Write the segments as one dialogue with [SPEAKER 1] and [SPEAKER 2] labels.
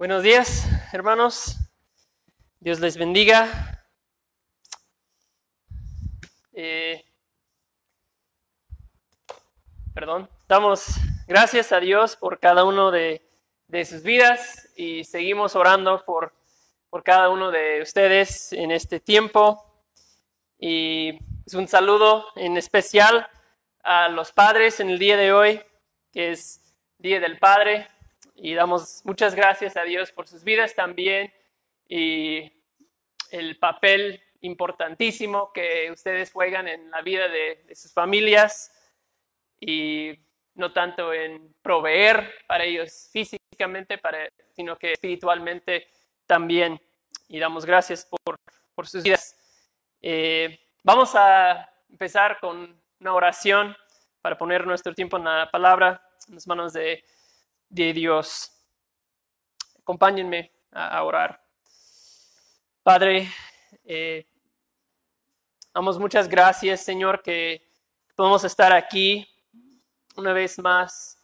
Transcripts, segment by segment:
[SPEAKER 1] Buenos días, hermanos. Dios les bendiga. Eh, perdón. Damos gracias a Dios por cada uno de, de sus vidas y seguimos orando por, por cada uno de ustedes en este tiempo. Y es un saludo en especial a los padres en el día de hoy, que es Día del Padre y damos muchas gracias a Dios por sus vidas también y el papel importantísimo que ustedes juegan en la vida de, de sus familias y no tanto en proveer para ellos físicamente, para, sino que espiritualmente también. Y damos gracias por, por sus vidas. Eh, vamos a empezar con una oración para poner nuestro tiempo en la palabra, en las manos de, de Dios. Acompáñenme a, orar. Padre, eh, damos muchas gracias, Señor, que podemos estar aquí una vez más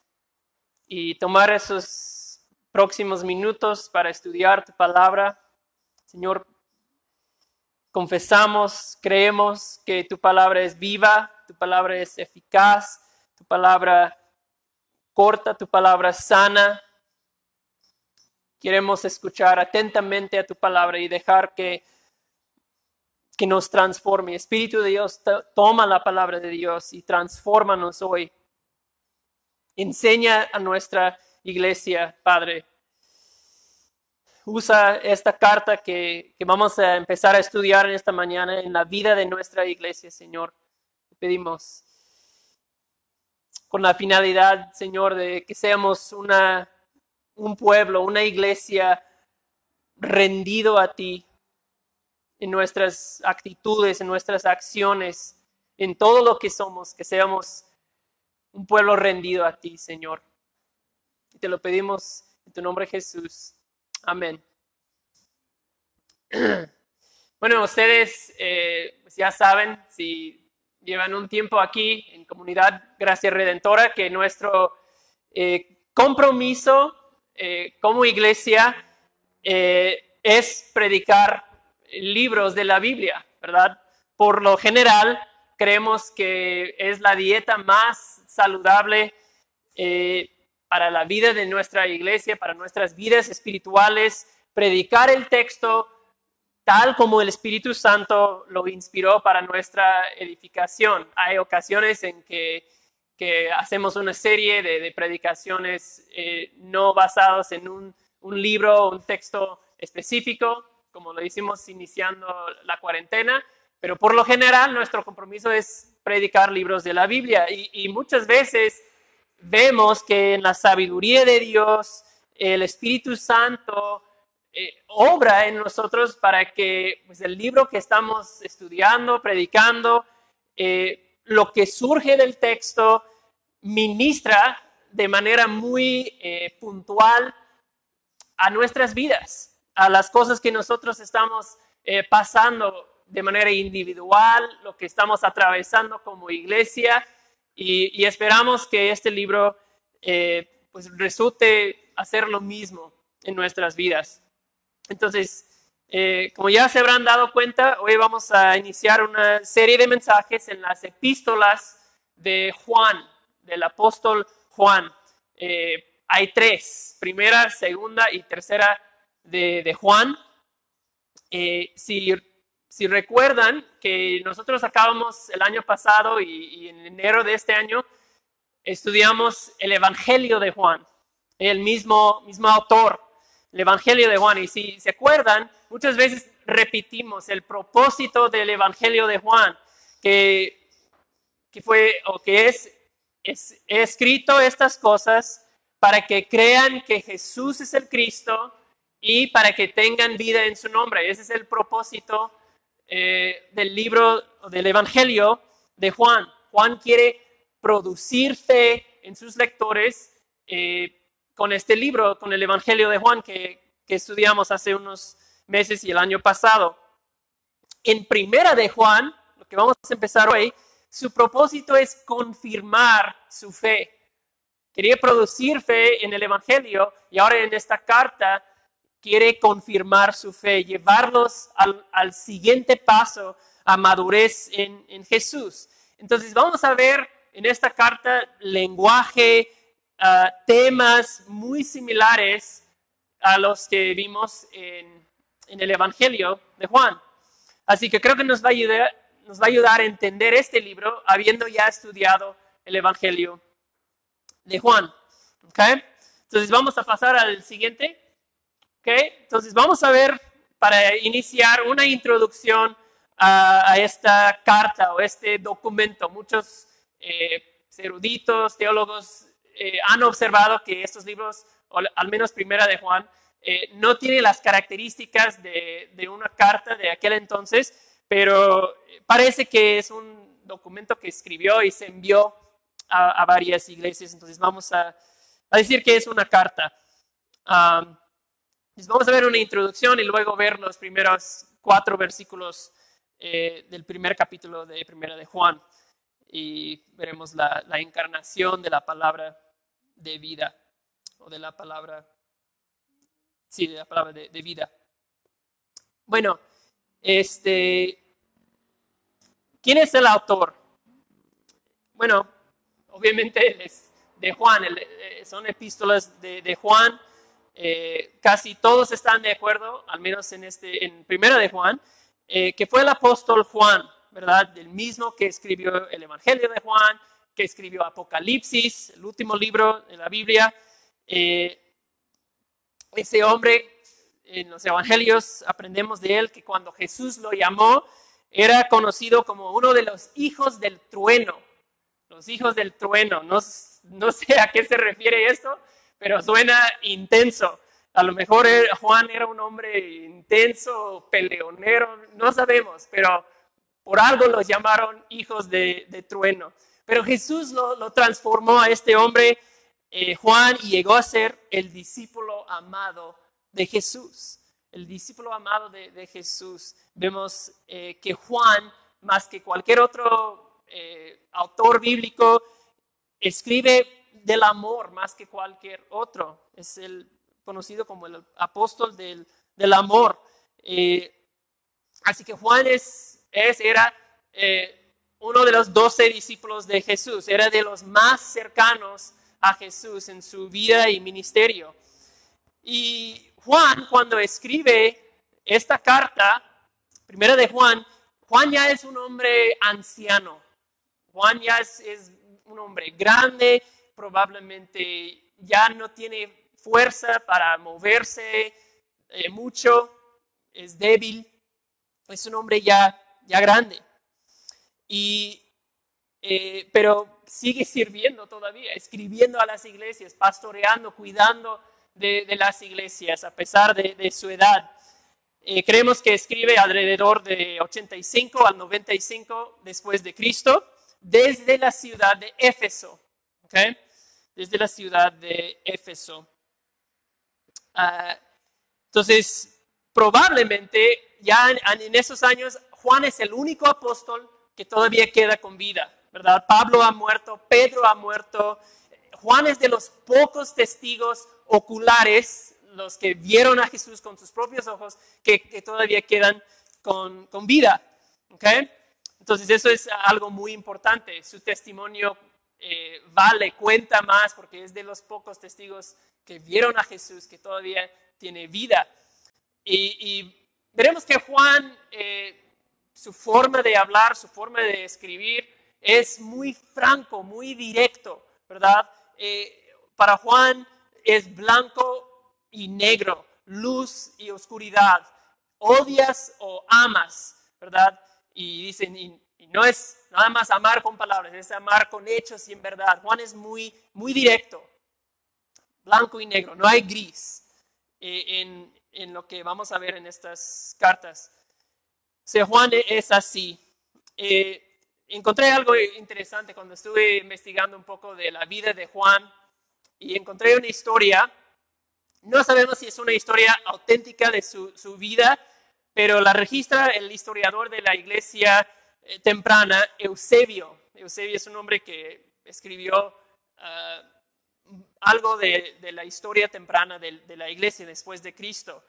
[SPEAKER 1] y tomar esos próximos minutos para estudiar tu palabra. Señor, confesamos, creemos que tu palabra es viva, tu palabra es eficaz, tu palabra corta, tu palabra sana. Queremos escuchar atentamente a tu palabra y dejar que, que nos transforme. Espíritu de Dios, toma la palabra de Dios y transfórmanos hoy. Enseña a nuestra iglesia, Padre. Usa esta carta que, que, vamos a empezar a estudiar en esta mañana en la vida de nuestra iglesia, Señor. Te pedimos con la finalidad, Señor, de que seamos una, un pueblo, una iglesia rendido a ti en nuestras actitudes, en nuestras acciones, en todo lo que somos, que seamos un pueblo rendido a ti, Señor. Y te lo pedimos en tu nombre, Jesús. Amén. Bueno, ustedes eh, pues ya saben, si llevan un tiempo aquí en Comunidad Gracia Redentora, que nuestro eh, compromiso eh, como iglesia eh, es predicar libros de la Biblia, ¿verdad? Por lo general, creemos que es la dieta más saludable para la vida de nuestra iglesia, para nuestras vidas espirituales, predicar el texto tal como el Espíritu Santo lo inspiró para nuestra edificación. Hay ocasiones en que, hacemos una serie de, predicaciones eh, no basadas en un, libro o un texto específico, como lo hicimos iniciando la cuarentena, pero por lo general nuestro compromiso es predicar libros de la Biblia y muchas veces vemos que en la sabiduría de Dios, el Espíritu Santo eh, obra en nosotros para que pues, el libro que estamos estudiando, predicando, eh, lo que surge del texto, ministra de manera muy eh, puntual a nuestras vidas, a las cosas que nosotros estamos pasando de manera individual, lo que estamos atravesando como iglesia, y, esperamos que este libro pues resulte hacer lo mismo en nuestras vidas. Entonces, eh, como ya se habrán dado cuenta, hoy vamos a iniciar una serie de mensajes en las epístolas de Juan, del apóstol Juan. Eh, hay tres, primera, segunda y tercera de, Juan. Eh, si, si, recuerdan que nosotros acabamos el año pasado y, y en enero de este año, estudiamos el Evangelio de Juan, el mismo, mismo autor el Evangelio de Juan. Y si se acuerdan, muchas veces repetimos el propósito del Evangelio de Juan, que, que fue o que es, es, he escrito estas cosas para que crean que Jesús es el Cristo y para que tengan vida en su nombre. Ese es el propósito eh, del libro del Evangelio de Juan. Juan quiere producir fe en sus lectores. Eh, con este libro, con el Evangelio de Juan que, estudiamos hace unos meses y el año pasado. En primera de Juan, lo que vamos a empezar hoy, su propósito es confirmar su fe. Quería producir fe en el Evangelio y ahora en esta carta quiere confirmar su fe, llevarlos al, siguiente paso a madurez en, Jesús. Entonces vamos a ver en esta carta lenguaje, ah, temas muy similares a los que vimos en, el Evangelio de Juan. Así que creo que nos va, a ayudar, a entender este libro habiendo ya estudiado el Evangelio de Juan. ¿Okay? Entonces vamos a pasar al siguiente. Entonces vamos a ver para iniciar una introducción a, esta carta o este documento. Muchos eh, eruditos, teólogos eh, han observado que estos libros, o al menos primera de Juan, eh, no tiene las características de, una carta de aquel entonces, pero parece que es un documento que escribió y se envió a, varias iglesias. Entonces vamos a, decir que es una carta. Pues vamos a ver una introducción y luego ver los primeros cuatro versículos eh, del primer capítulo de Primera de Juan y veremos la, encarnación de la palabra de vida o de la palabra, sí, de la palabra de, vida. Bueno, este, ¿quién es el autor? Bueno, obviamente es de Juan, eh, son epístolas de, de Juan eh, casi todos están de acuerdo, al menos en, este, en Primera de Juan, eh, que fue el apóstol Juan, ¿verdad? El mismo que escribió el Evangelio de Juan, que escribió Apocalipsis, el último libro de la Biblia. Eh, ese hombre, en los Evangelios aprendemos de él que cuando Jesús lo llamó, era conocido como uno de los hijos del trueno. Los hijos del trueno. No, sé a qué se refiere esto, pero suena intenso. A lo mejor Juan era un hombre intenso, peleonero, no sabemos, pero por algo los llamaron hijos de, trueno. Pero Jesús lo, transformó a este hombre, eh, Juan, y llegó a ser el discípulo amado de Jesús. El discípulo amado de, Jesús. Vemos eh, que Juan, más que cualquier otro eh, autor bíblico, escribe del amor más que cualquier otro. Es el conocido como el apóstol del, amor. Eh, así que Juan es, era eh, uno de los doce discípulos de Jesús, era de los más cercanos a Jesús en su vida y ministerio. Y Juan, cuando escribe esta carta, primera de Juan, Juan ya es un hombre anciano. Juan ya es, un hombre grande, probablemente ya no tiene fuerza para moverse eh, mucho, es débil, es un hombre ya, ya grande. Y, eh, pero sigue sirviendo todavía, escribiendo a las iglesias, pastoreando, cuidando de, las iglesias a pesar de, su edad. Eh, creemos que escribe alrededor de 85 al 95 después de Cristo desde la ciudad de Éfeso. ¿okay? desde la ciudad de Éfeso. Ah, entonces, probablemente ya en, esos años Juan es el único apóstol que todavía queda con vida, ¿verdad? Pablo ha muerto, Pedro ha muerto, Juan es de los pocos testigos oculares, los que vieron a Jesús con sus propios ojos, que, todavía quedan con, con vida. ¿okay? Entonces eso es algo muy importante. Su testimonio eh, vale, cuenta más, porque es de los pocos testigos que vieron a Jesús que todavía tiene vida. Y, veremos que Juan, eh, su forma de hablar, su forma de escribir, es muy franco, muy directo, ¿verdad? Eh, para Juan es blanco y negro, luz y oscuridad, odias o amas, ¿verdad? Y dicen, y no es nada más amar con palabras, es amar con hechos y en verdad. Juan es muy, muy directo, blanco y negro, no hay gris eh, en, en, lo que vamos a ver en estas cartas. Sea, Juan es así. Eh, encontré algo interesante cuando estuve investigando un poco de la vida de Juan y encontré una historia. No sabemos si es una historia auténtica de su, su vida, pero la registra el historiador de la iglesia eh, temprana, Eusebio. Eusebio es un hombre que escribió ah, algo de, la historia temprana de, la iglesia después de Cristo.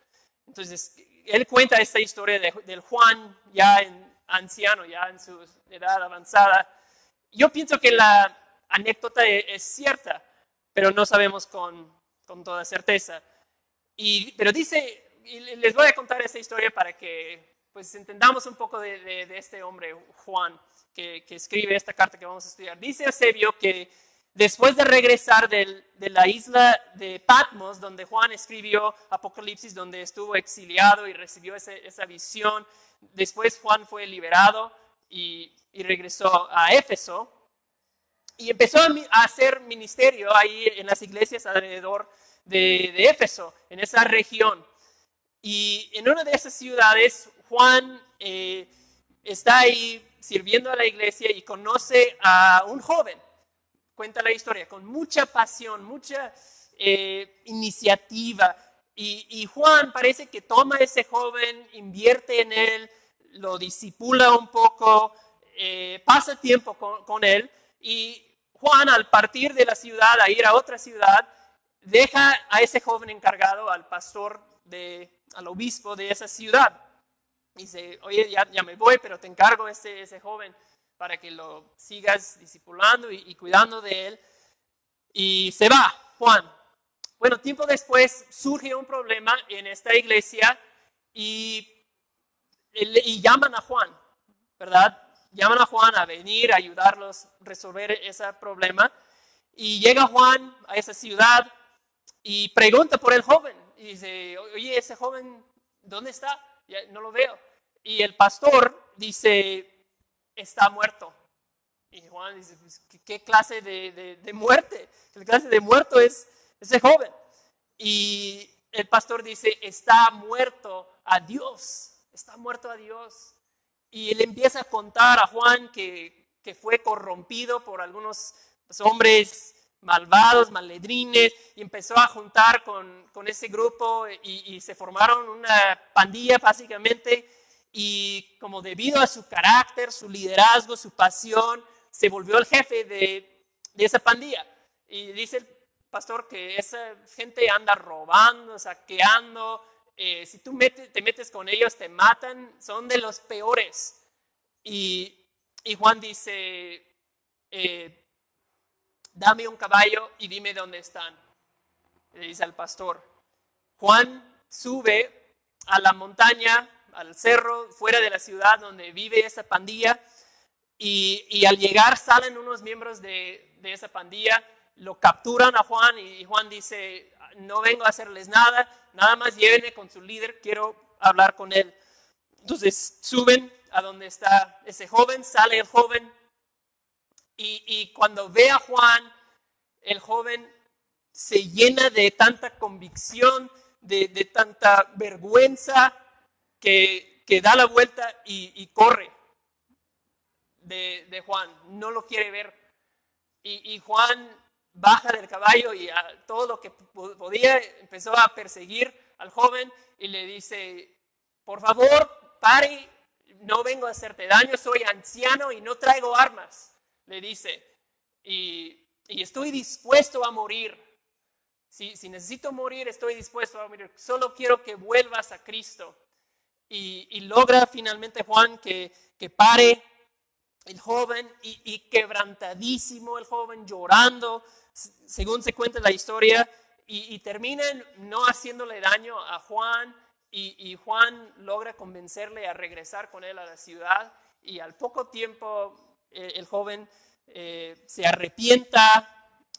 [SPEAKER 1] Entonces, él cuenta esta historia del Juan ya anciano, ya en su edad avanzada. Yo pienso que la anécdota e, es, cierta, pero no sabemos con, con toda certeza. Y, pero dice, y les voy a contar esta historia para que pues entendamos un poco de, de, este hombre, Juan, que, que, escribe esta carta que vamos a estudiar. Dice Eusebio que después de regresar de la isla de Patmos, donde Juan escribió Apocalipsis, donde estuvo exiliado y recibió esa visión, después Juan fue liberado y, regresó a Éfeso y empezó a hacer ministerio ahí en las iglesias alrededor de, de Éfeso, en esa región. Y en una de esas ciudades, Juan eh, está ahí sirviendo a la iglesia y conoce a un joven. Cuenta la historia con mucha pasión, mucha eh, iniciativa. Y, Juan parece que toma a ese joven, invierte en él, lo disipula un poco, eh, pasa tiempo con, él. Y Juan, al partir de la ciudad, a ir a otra ciudad, deja a ese joven encargado, al pastor, de, al obispo de esa ciudad. Dice, oye, ya, ya me voy, pero te encargo ese, ese joven para que lo sigas discipulando y, cuidando de él. Y se va, Juan. Bueno, tiempo después surge un problema en esta iglesia y, llaman a Juan, ¿verdad? Llaman a Juan a venir a ayudarlos a resolver ese problema. Y llega Juan a esa ciudad y pregunta por el joven. Y dice, oye, ese joven, ¿dónde está? Ya no lo veo. Y el pastor dice, está muerto. Y Juan dice, pues, ¿qué, clase de, de, muerte? ¿Qué clase de muerto es ese joven? Y el pastor dice, está muerto a Dios, está muerto a Dios. Y él empieza a contar a Juan que, que fue corrompido por algunos pues, hombres malvados, maledrines, y empezó a juntar con, con ese grupo y, y, se formaron una pandilla básicamente, y como debido a su carácter, su liderazgo, su pasión, se volvió el jefe de, de esa pandilla. Y dice el pastor que esa gente anda robando, saqueando, eh, si tú te metes con ellos te matan, son de los peores. Y, y Juan dice, eh, dame un caballo y dime dónde están. Le dice al pastor. Juan sube a la montaña, al cerro, fuera de la ciudad donde vive esa pandilla, y, al llegar salen unos miembros de, de, esa pandilla, lo capturan a Juan y Juan dice, no vengo a hacerles nada, nada más llévenme con su líder, quiero hablar con él. Entonces suben a donde está ese joven, sale el joven, y, cuando ve a Juan, el joven se llena de tanta convicción, de, tanta vergüenza, que, da la vuelta y, corre de, Juan. No lo quiere ver. Y, Juan baja del caballo y a todo lo que podía empezó a perseguir al joven y le dice, por favor, pare, no vengo a hacerte daño, soy anciano y no traigo armas le dice, y, estoy dispuesto a morir. Si, si, necesito morir, estoy dispuesto a morir. Solo quiero que vuelvas a Cristo. Y, logra finalmente Juan que, que pare el joven y, quebrantadísimo el joven llorando, según se cuenta la historia, y, y terminan no haciéndole daño a Juan y, Juan logra convencerle a regresar con él a la ciudad y al poco tiempo eh, el joven eh, se arrepienta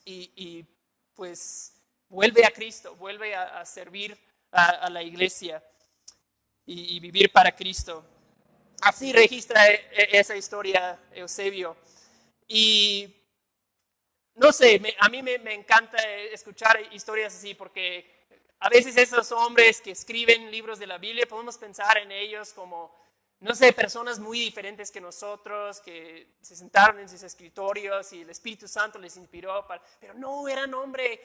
[SPEAKER 1] y, pues vuelve a Cristo, vuelve a, servir a, la iglesia y, vivir para Cristo. Así registra e, e, esa historia Eusebio. Y no sé, a mí me, me, encanta escuchar historias así porque a veces esos hombres que escriben libros de la Biblia podemos pensar en ellos como no sé, personas muy diferentes que nosotros, que se sentaron en sus escritorios y el Espíritu Santo les inspiró, pero no, eran hombres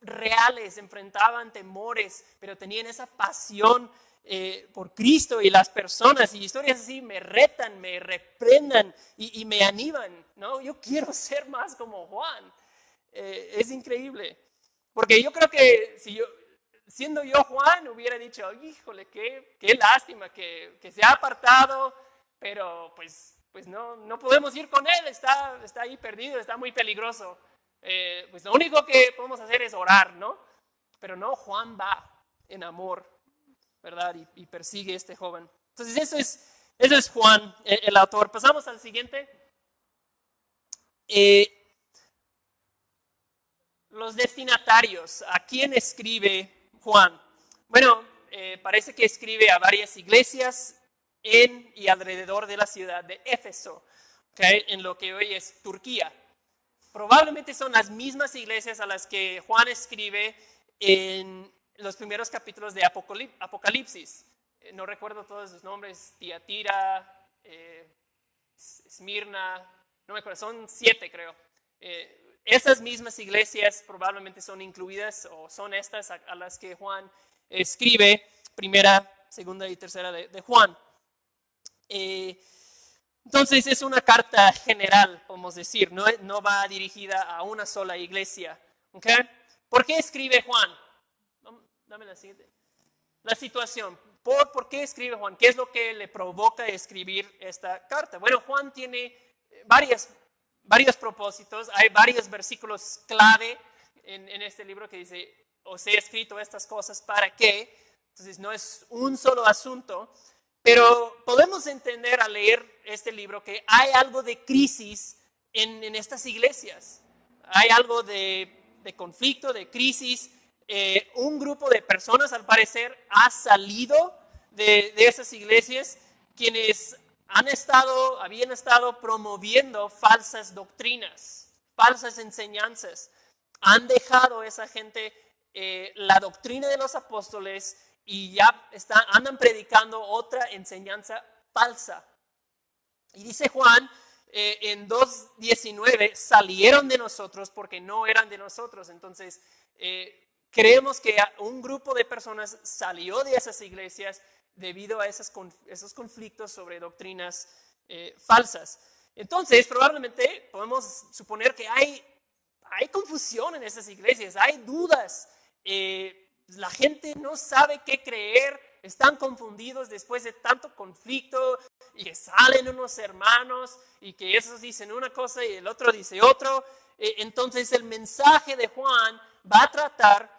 [SPEAKER 1] reales, enfrentaban temores, pero tenían esa pasión eh, por Cristo y las personas. Y historias así me retan, me reprendan y, me animan. ¿no? Yo quiero ser más como Juan. Eh, es increíble. Porque yo creo que si yo, siendo yo Juan, hubiera dicho, híjole, qué, qué lástima que, que, se ha apartado, pero pues, pues no, no podemos ir con él, está, está ahí perdido, está muy peligroso. Eh, pues lo único que podemos hacer es orar, ¿no? Pero no, Juan va en amor, ¿verdad? Y, persigue a este joven. Entonces, eso es, eso es Juan, el, autor. Pasamos al siguiente. Eh, los destinatarios, ¿a quién escribe Juan? Bueno, eh, parece que escribe a varias iglesias en y alrededor de la ciudad de Éfeso, en lo que hoy es Turquía. Probablemente son las mismas iglesias a las que Juan escribe en los primeros capítulos de Apocalipsis. Eh, no recuerdo todos sus nombres, Tiatira, eh, Esmirna, no me acuerdo, son siete creo. Eh, esas mismas iglesias probablemente son incluidas o son estas a, las que Juan escribe, primera, segunda y tercera de, Juan. Eh, entonces es una carta general, podemos decir, no, no va dirigida a una sola iglesia. ¿okay? ¿Por qué escribe Juan? Dame la siguiente. La situación. ¿Por, ¿Por qué escribe Juan? ¿Qué es lo que le provoca escribir esta carta? Bueno, Juan tiene varias varios propósitos, hay varios versículos clave en, este libro que dice, os he escrito estas cosas para qué, entonces no es un solo asunto, pero podemos entender al leer este libro que hay algo de crisis en, estas iglesias, hay algo de, conflicto, de crisis, eh, un grupo de personas al parecer ha salido de, esas iglesias quienes han estado, habían estado promoviendo falsas doctrinas, falsas enseñanzas. Han dejado esa gente eh, la doctrina de los apóstoles y ya están, andan predicando otra enseñanza falsa. Y dice Juan eh, en 2.19, salieron de nosotros porque no eran de nosotros. Entonces, eh, creemos que un grupo de personas salió de esas iglesias debido a esos, esos conflictos sobre doctrinas eh, falsas. Entonces, probablemente podemos suponer que hay, hay confusión en esas iglesias, hay dudas, eh, la gente no sabe qué creer, están confundidos después de tanto conflicto y que salen unos hermanos y que esos dicen una cosa y el otro dice otro. Eh, entonces el mensaje de Juan va a tratar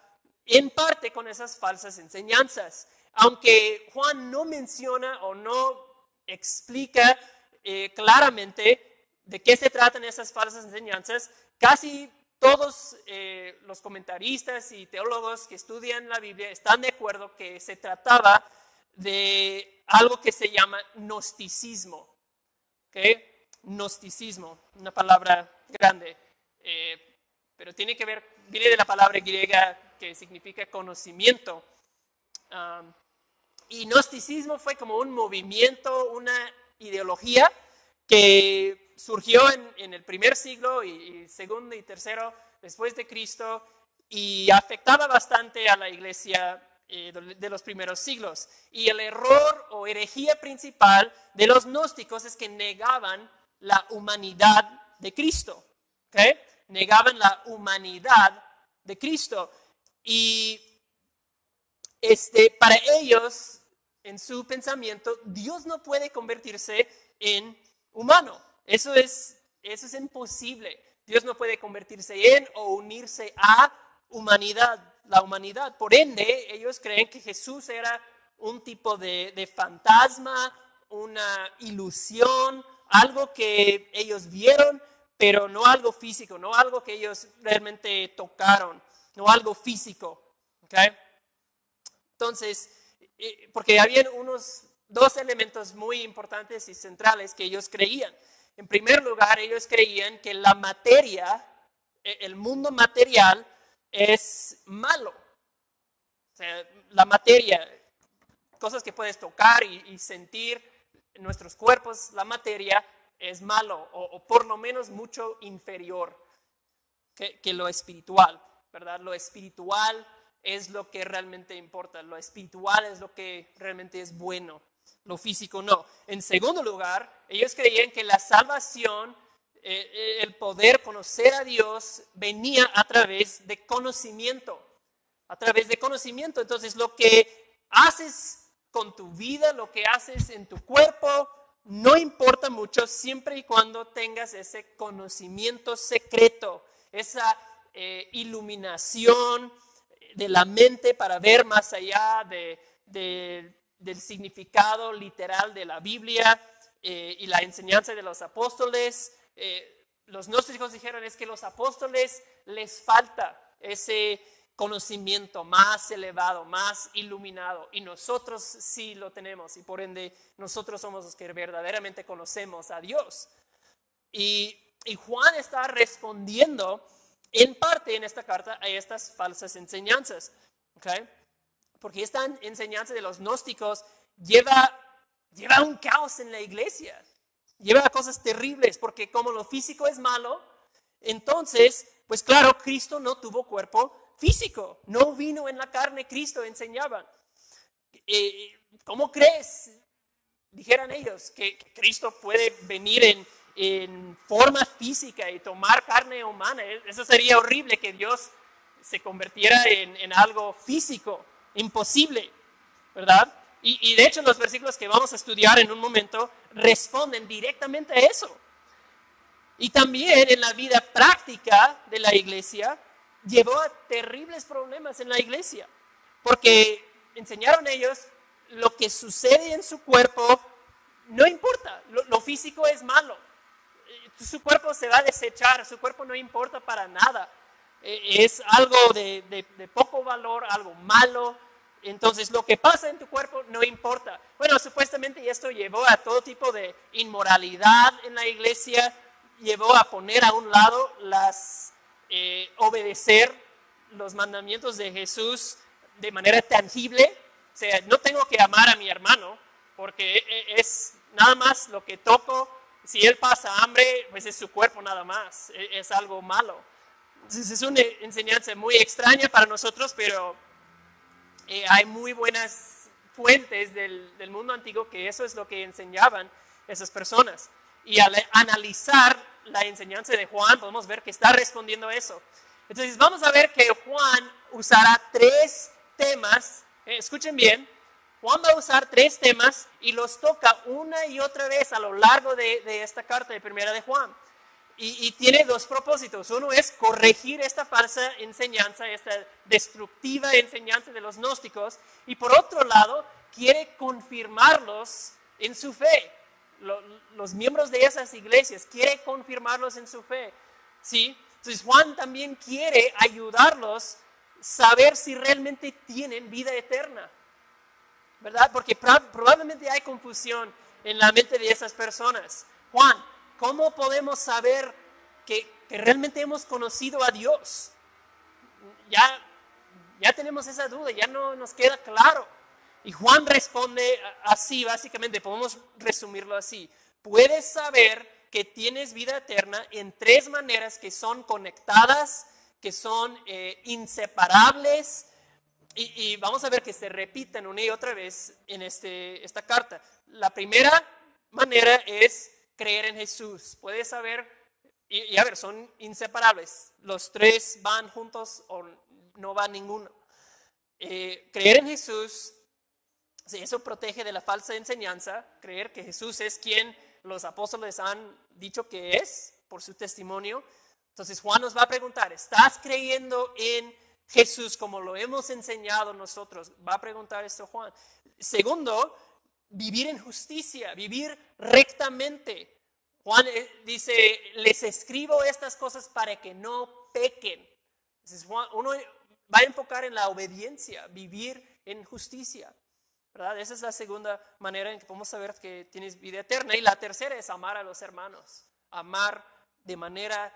[SPEAKER 1] en parte con esas falsas enseñanzas aunque Juan no menciona o no explica eh, claramente de qué se tratan esas falsas enseñanzas, casi todos eh, los comentaristas y teólogos que estudian la Biblia están de acuerdo que se trataba de algo que se llama gnosticismo. ¿okay? Gnosticismo, una palabra grande, eh, pero tiene que ver, viene de la palabra griega que significa conocimiento. y gnosticismo fue como un movimiento, una ideología que surgió en, el primer siglo y, segundo y tercero después de Cristo y afectaba bastante a la iglesia eh, de los primeros siglos. Y el error o herejía principal de los gnósticos es que negaban la humanidad de Cristo. ¿okay? Negaban la humanidad de Cristo. Y este, para ellos, en su pensamiento, Dios no puede convertirse en humano. Eso es, eso es imposible. Dios no puede convertirse en o unirse a humanidad, la humanidad. Por ende, ellos creen que Jesús era un tipo de, de fantasma, una ilusión, algo que ellos vieron, pero no algo físico, no algo que ellos realmente tocaron, no algo físico. ¿okay? Entonces, eh, porque habían unos dos elementos muy importantes y centrales que ellos creían. En primer lugar, ellos creían que la materia, e, el mundo material, es malo. O sea, la materia, cosas que puedes tocar y, sentir en nuestros cuerpos, la materia es malo o, por lo menos mucho inferior que lo espiritual, ¿verdad? Lo espiritual es lo que realmente importa, lo espiritual es lo que realmente es bueno, lo físico no. En segundo lugar, ellos creían que la salvación eh, eh, el poder conocer a Dios venía a través de conocimiento, a través de conocimiento. Entonces lo que haces con tu vida, lo que haces en tu cuerpo, no importa mucho siempre y cuando tengas ese conocimiento secreto, esa eh, iluminación de la mente para ver más allá del significado literal de la Biblia y la enseñanza de los apóstoles eh, los gnósticos dijeron es que los apóstoles les falta ese conocimiento más elevado, más iluminado, y nosotros sí lo tenemos, y por ende nosotros somos los que verdaderamente conocemos a Dios. Y, Juan está respondiendo en parte en esta carta a estas falsas enseñanzas, ¿okay? porque esta enseñanza de los gnósticos lleva, lleva un caos en la iglesia lleva a cosas terribles, porque como lo físico es malo, entonces, pues claro, Cristo no tuvo cuerpo físico, no vino en la carne, Cristo enseñaba. Eh, ¿Cómo crees? Dijeran ellos que Cristo puede venir en, en forma física y tomar carne humana. Eso sería horrible que Dios se convirtiera en, algo físico, imposible, ¿verdad? Y, de hecho los versículos que vamos a estudiar en un momento responden directamente a eso. Y también en la vida práctica de la iglesia llevó a terribles problemas en la iglesia, porque enseñaron ellos lo que sucede en su cuerpo no importa, lo, físico es malo, su cuerpo se va a desechar, su cuerpo no importa para nada, e, es algo de poco valor, algo malo, entonces, lo que pasa en tu cuerpo no importa. Bueno, supuestamente esto llevó a todo tipo de inmoralidad en la iglesia, llevó a poner a un lado las, eh, obedecer los mandamientos de Jesús de manera tangible. O sea, no tengo que amar a mi hermano porque e, es nada más lo que toco. Si él pasa hambre, pues es su cuerpo nada más. E, es algo malo. Entonces, es una enseñanza muy extraña para nosotros, pero eh, hay muy buenas fuentes del, del, mundo antiguo que eso es lo que enseñaban esas personas. Y al analizar la enseñanza de Juan, podemos ver que está respondiendo a eso. Entonces vamos a ver que Juan usará tres temas, eh, escuchen bien, Juan va a usar tres temas y los toca una y otra vez a lo largo de, de esta carta de primera de Juan. Y, tiene dos propósitos. Uno es corregir esta falsa enseñanza, esta destructiva enseñanza de los gnósticos. Y por otro lado, quiere confirmarlos en su fe. Los, miembros de esas iglesias quiere confirmarlos en su fe. ¿Sí? Entonces Juan también quiere ayudarlos a saber si realmente tienen vida eterna. ¿Verdad? Porque probablemente hay confusión en la mente de esas personas. Juan, ¿Cómo podemos saber que, realmente hemos conocido a Dios? Ya, ya tenemos esa duda, ya no nos queda claro. Y Juan responde así, básicamente, podemos resumirlo así. Puedes saber que tienes vida eterna en tres maneras que son conectadas, que son eh, inseparables, y, vamos a ver que se repiten una y otra vez en este, esta carta. La primera manera es creer en Jesús. Puedes saber, y, a ver, son inseparables. Los tres van juntos o no va ninguno. Eh, creer en Jesús, eso protege de la falsa enseñanza. Creer que Jesús es quien los apóstoles han dicho que es por su testimonio. Entonces Juan nos va a preguntar, ¿estás creyendo en Jesús como lo hemos enseñado nosotros? Va a preguntar esto Juan. Segundo, vivir en justicia, vivir rectamente. Juan eh, dice, les escribo estas cosas para que no pequen. uno va a enfocar en la obediencia, vivir en justicia. ¿verdad? Esa es la segunda manera en que podemos saber que tienes vida eterna. Y la tercera es amar a los hermanos, amar de manera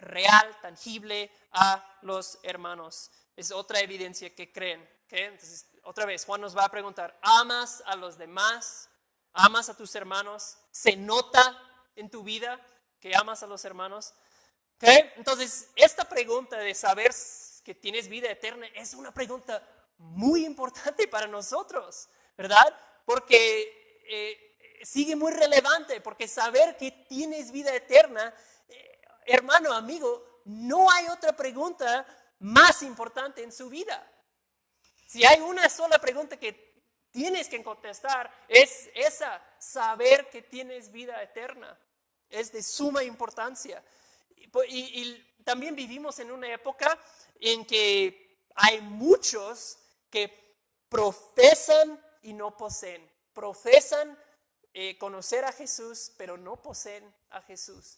[SPEAKER 1] real, tangible a los hermanos. Es otra evidencia que creen. Entonces, otra vez, Juan nos va a preguntar, ¿amas a los demás? ¿Amas a tus hermanos? ¿Se nota en tu vida que amas a los hermanos? Entonces, esta pregunta de saber que tienes vida eterna es una pregunta muy importante para nosotros, ¿verdad? Porque eh, sigue muy relevante porque saber que tienes vida eterna, hermano, amigo, no hay otra pregunta más importante en su vida. Si hay una sola pregunta que tienes que contestar, es esa, saber que tienes vida eterna. Es de suma importancia. Y, también vivimos en una época en que hay muchos que profesan y no poseen. Profesan eh, conocer a Jesús, pero no poseen a Jesús.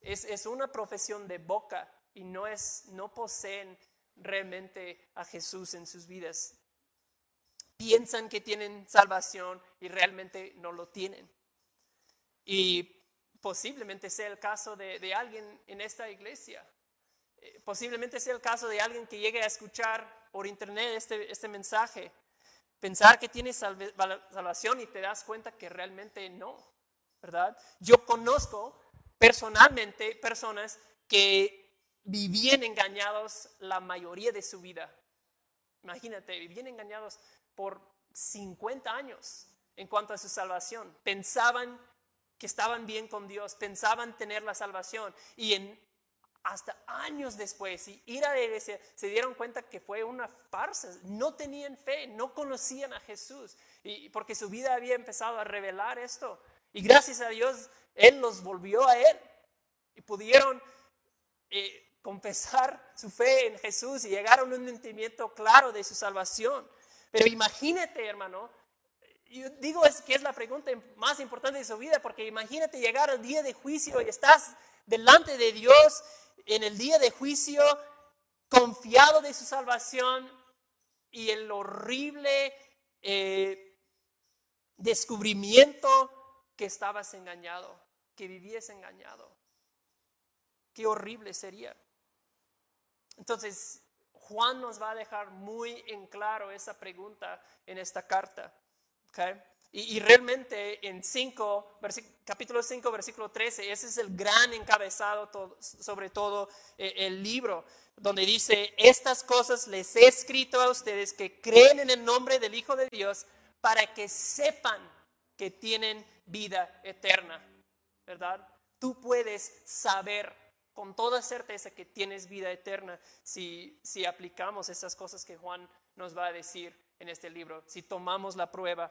[SPEAKER 1] Es, es, una profesión de boca y no, es, no poseen realmente a Jesús en sus vidas. Piensan que tienen salvación y realmente no lo tienen. Y posiblemente sea el caso de, alguien en esta iglesia. Eh, posiblemente sea el caso de alguien que llegue a escuchar por internet este, este mensaje. Pensar que tienes salvación y te das cuenta que realmente no, ¿verdad? Yo conozco personalmente personas que vivían engañados la mayoría de su vida. Imagínate, vivían engañados por 50 años en cuanto a su salvación. Pensaban que estaban bien con Dios, pensaban tener la salvación y en, hasta años después, y ir a la iglesia, se dieron cuenta que fue una farsa. No tenían fe, no conocían a Jesús, y porque su vida había empezado a revelar esto. Y gracias a Dios, Él los volvió a Él y pudieron eh, confesar su fe en Jesús y llegar a un entendimiento claro de su salvación. Pero imagínate, hermano, yo digo es que es la pregunta más importante de su vida, porque imagínate llegar al día de juicio y estás delante de Dios en el día de juicio, confiado de su salvación y el horrible eh, descubrimiento que estabas engañado, que vivías engañado. Qué horrible sería. Entonces, Juan nos va a dejar muy en claro esa pregunta en esta carta. Y, realmente en 5, capítulo 5, versículo 13, ese es el gran encabezado sobre todo eh, el libro, donde dice, estas cosas les he escrito a ustedes que creen en el nombre del Hijo de Dios para que sepan que tienen vida eterna, ¿verdad? Tú puedes saber con toda certeza que tienes vida eterna si, si aplicamos esas cosas que Juan nos va a decir en este libro, si tomamos la prueba.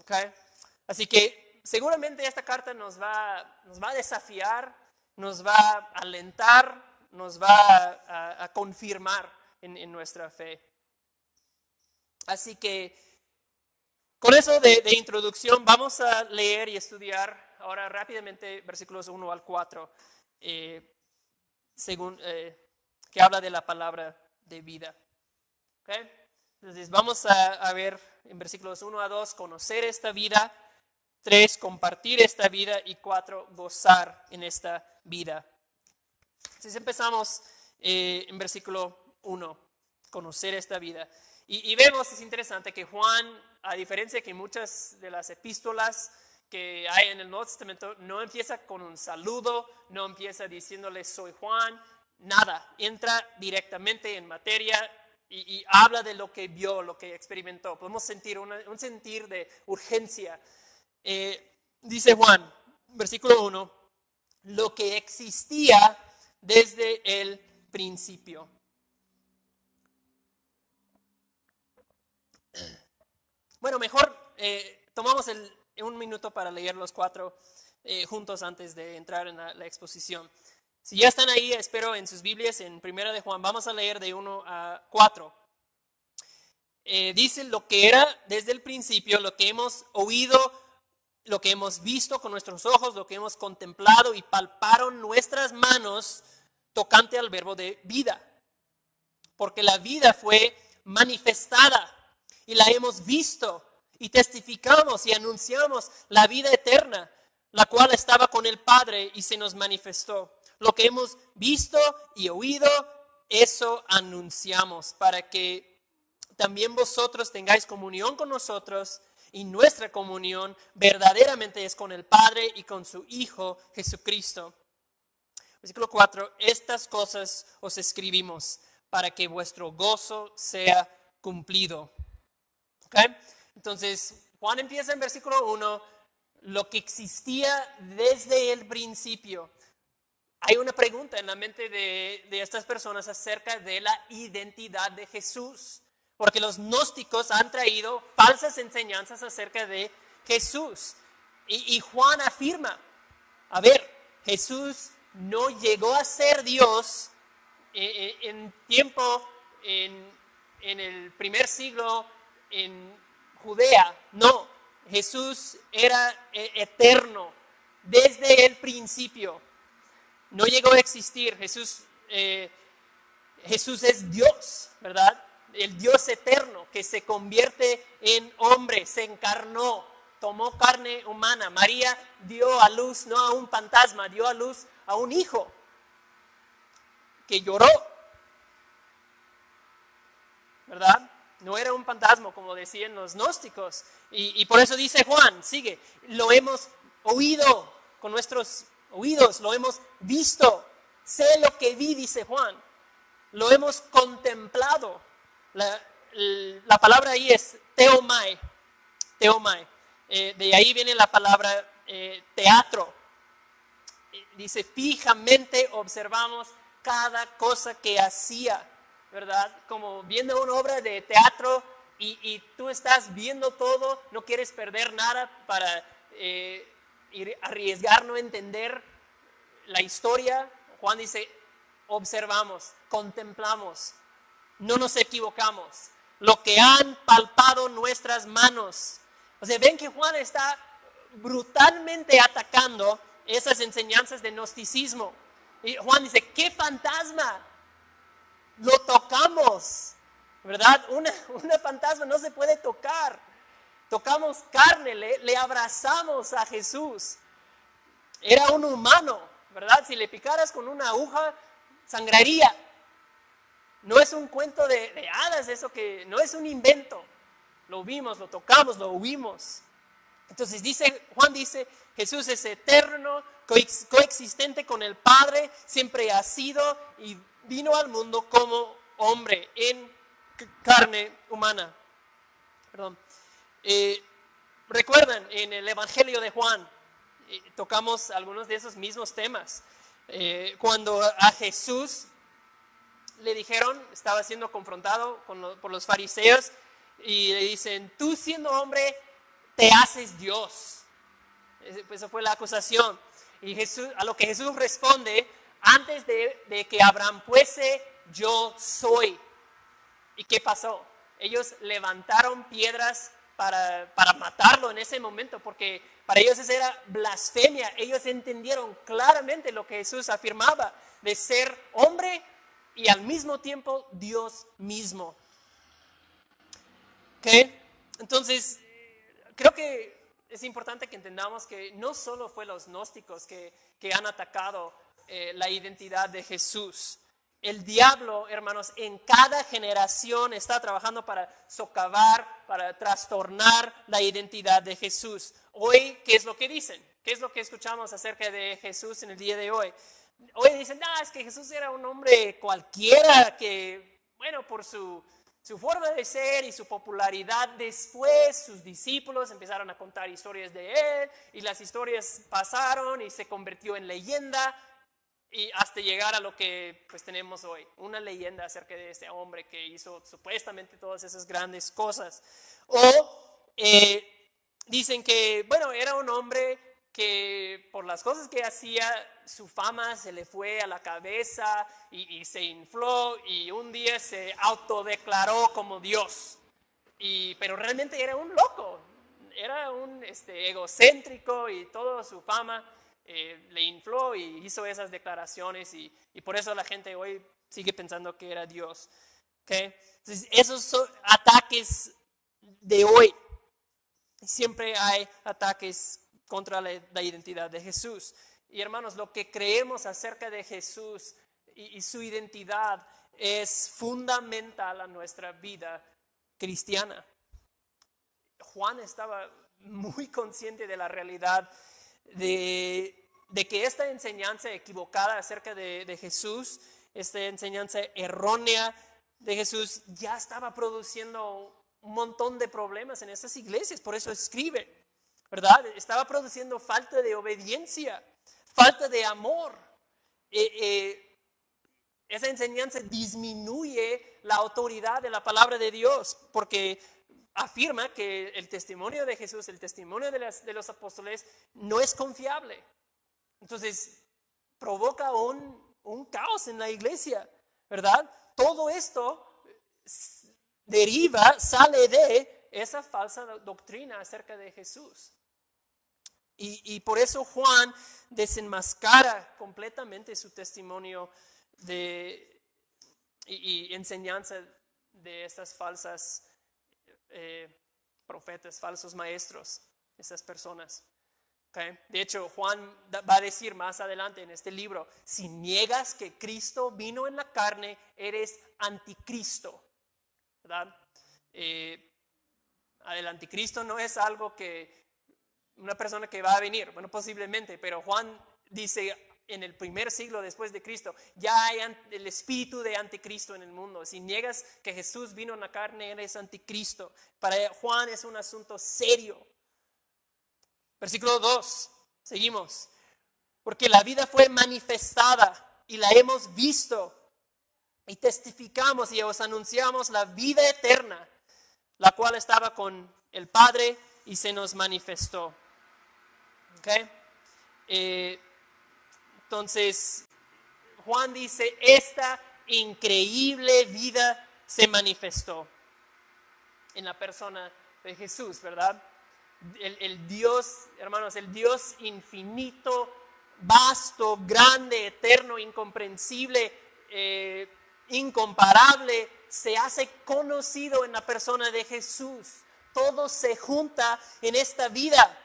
[SPEAKER 1] ¿Okay? Así que seguramente esta carta nos va, nos va a desafiar, nos va a alentar, nos va a, confirmar en, nuestra fe. Así que con eso de, de introducción vamos a leer y estudiar ahora rápidamente versículos 1 al 4 eh, según, eh, que habla de la palabra de vida. Entonces vamos a, ver en versículos 1 a 2, conocer esta vida, 3, compartir esta vida y 4, gozar en esta vida. Entonces empezamos eh, en versículo 1, conocer esta vida. Y, y, vemos, es interesante, que Juan, a diferencia que muchas de las epístolas, que hay en el Nuevo Testamento no empieza con un saludo, no empieza diciéndole soy Juan, nada, entra directamente en materia y, habla de lo que vio, lo que experimentó. Podemos sentir un sentir de urgencia. Eh, dice Juan, versículo 1, lo que existía desde el principio. Bueno, mejor eh, tomamos el, un minuto para leer los cuatro eh, juntos antes de entrar en la, exposición. Si ya están ahí, espero en sus Biblias, en Primera de Juan, vamos a leer de 1 a 4. Eh, dice lo que era desde el principio, lo que hemos oído, lo que hemos visto con nuestros ojos, lo que hemos contemplado y palparon nuestras manos tocante al verbo de vida. Porque la vida fue manifestada y la hemos visto y testificamos y anunciamos la vida eterna, la cual estaba con el Padre y se nos manifestó. Lo que hemos visto y oído, eso anunciamos para que también vosotros tengáis comunión con nosotros y nuestra comunión verdaderamente es con el Padre y con su Hijo Jesucristo. Versículo 4, estas cosas os escribimos para que vuestro gozo sea cumplido. ¿Okay? Entonces, Juan empieza en versículo 1 lo que existía desde el principio. Hay una pregunta en la mente de, estas personas acerca de la identidad de Jesús, porque los gnósticos han traído falsas enseñanzas acerca de Jesús. Y, Juan afirma, a ver, Jesús no llegó a ser Dios eh, eh, en tiempo, en, en el primer siglo, en Judea, no, Jesús era eh, eterno desde el principio. No llegó a existir. Jesús, Jesús es Dios, ¿verdad? El Dios eterno que se convierte en hombre, se encarnó, tomó carne humana. María dio a luz no a un fantasma, dio a luz a un hijo que lloró. ¿Verdad? No era un fantasma, como decían los gnósticos. Y, por eso dice Juan, sigue, lo hemos oído con nuestros oídos, lo hemos visto. Sé lo que vi, dice Juan. Lo hemos contemplado. La, la palabra ahí es teomai. Teomai. Eh, de ahí viene la palabra eh, teatro. Dice, fijamente observamos cada cosa que hacía, ¿verdad? Como viendo una obra de teatro y, tú estás viendo todo, no quieres perder nada para eh, arriesgar, no entender la historia. Juan dice, observamos, contemplamos, no nos equivocamos. Lo que han palpado nuestras manos o sea, ven que Juan está brutalmente atacando esas enseñanzas de gnosticismo. Y Juan dice, ¿qué fantasma? Lo tocamos, ¿verdad? Una, fantasma no se puede tocar. Tocamos carne, le, le, abrazamos a Jesús. Era un humano, ¿verdad? Si le picaras con una aguja, sangraría. No es un cuento de, de hadas, eso que no es un invento lo vimos, lo tocamos, lo oímos. Entonces dice, Juan dice, Jesús es eterno, coexistente con el Padre, siempre ha sido y vino al mundo como hombre en carne humana. Perdón. Eh, recuerdan, en el Evangelio de Juan eh, tocamos algunos de esos mismos temas. Eh, cuando a Jesús le dijeron, estaba siendo confrontado por los fariseos, y le dicen, tú siendo hombre, te haces Dios. Esa fue la acusación. Y Jesús, a lo que Jesús responde, antes de, que Abraham fuese, yo soy. ¿Y qué pasó? Ellos levantaron piedras para, para, matarlo en ese momento, porque para ellos esa era blasfemia. Ellos entendieron claramente lo que Jesús afirmaba, de ser hombre y al mismo tiempo Dios mismo. Entonces, creo que es importante que entendamos que no solo fue los gnósticos que, han atacado eh, la identidad de Jesús. El diablo, hermanos, en cada generación está trabajando para socavar, para trastornar la identidad de Jesús. Hoy, ¿qué es lo que dicen? ¿Qué es lo que escuchamos acerca de Jesús en el día de hoy? Hoy dicen, ah, es que Jesús era un hombre cualquiera que, bueno, por su su forma de ser y su popularidad después, sus discípulos empezaron a contar historias de él y las historias pasaron y se convirtió en leyenda y hasta llegar a lo que pues tenemos hoy, una leyenda acerca de este hombre que hizo supuestamente todas esas grandes cosas. O eh, dicen que, bueno, era un hombre que por las cosas que hacía, su fama se le fue a la cabeza y, se infló y un día se autodeclaró como Dios. Y, pero realmente era un loco, era un este, egocéntrico y toda su fama eh, le infló y hizo esas declaraciones y, por eso la gente hoy sigue pensando que era Dios. ¿okay? Entonces, esos son ataques de hoy. Siempre hay ataques contra la, identidad de Jesús. Y hermanos, lo que creemos acerca de Jesús y, su identidad es fundamental a nuestra vida cristiana. Juan estaba muy consciente de la realidad de, que esta enseñanza equivocada acerca de, de, Jesús, esta enseñanza errónea de Jesús, ya estaba produciendo un montón de problemas en esas iglesias. Por eso escribe ¿verdad? Estaba produciendo falta de obediencia, falta de amor. Eh, eh, esa enseñanza disminuye la autoridad de la palabra de Dios porque afirma que el testimonio de Jesús, el testimonio de, de los apóstoles no es confiable. Entonces, provoca un, caos en la iglesia, ¿verdad? Todo esto deriva, sale de esa falsa doctrina acerca de Jesús. Y, por eso Juan desenmascara completamente su testimonio de, y, enseñanza de estas falsas eh, profetas, falsos maestros, esas personas. De hecho, Juan va a decir más adelante en este libro, si niegas que Cristo vino en la carne, eres anticristo. ¿verdad? Eh, el anticristo no es algo que una persona que va a venir, bueno, posiblemente, pero Juan dice en el primer siglo después de Cristo, ya hay el espíritu de anticristo en el mundo. Si niegas que Jesús vino en la carne, eres anticristo. Para Juan es un asunto serio. Versículo 2, seguimos. Porque la vida fue manifestada y la hemos visto y testificamos y os anunciamos la vida eterna, la cual estaba con el Padre y se nos manifestó. Eh, entonces, Juan dice, esta increíble vida se manifestó en la persona de Jesús, ¿verdad? El, Dios, hermanos, el Dios infinito, vasto, grande, eterno, incomprensible, eh, incomparable, se hace conocido en la persona de Jesús. Todo se junta en esta vida.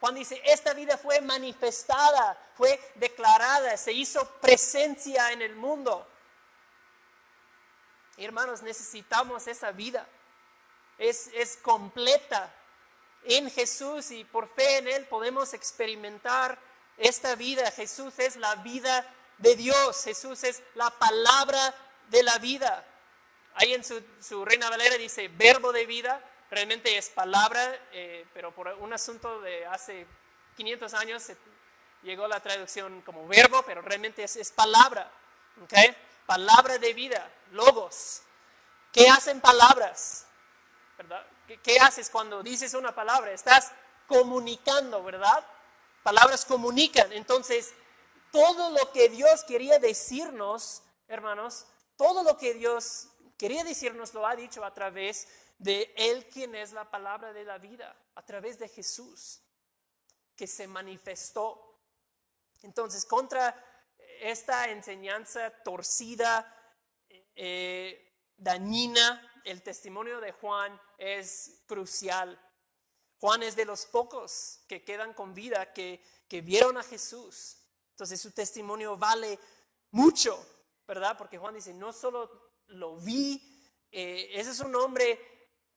[SPEAKER 1] Juan dice, esta vida fue manifestada, fue declarada, se hizo presencia en el mundo. Hermanos, necesitamos esa vida. Es, es completa en Jesús y por fe en Él podemos experimentar esta vida. Jesús es la vida de Dios. Jesús es la palabra de la vida. Ahí en su, su Reina Valera dice, verbo de vida realmente es palabra, eh, pero por un asunto de hace 500 años llegó la traducción como verbo, pero realmente es, palabra, ¿ok? Palabra de vida, logos. ¿Qué hacen palabras? ¿Verdad? ¿Qué, ¿Qué haces cuando dices una palabra? Estás comunicando, ¿verdad? Palabras comunican. Entonces, todo lo que Dios quería decirnos, hermanos, todo lo que Dios quería decirnos lo ha dicho a través de Él quien es la palabra de la vida, a través de Jesús, que se manifestó. Entonces, contra esta enseñanza torcida, eh, dañina, el testimonio de Juan es crucial. Juan es de los pocos que quedan con vida, que, que vieron a Jesús. Entonces su testimonio vale mucho, ¿verdad? Porque Juan dice, no solo lo vi, eh, ese es un hombre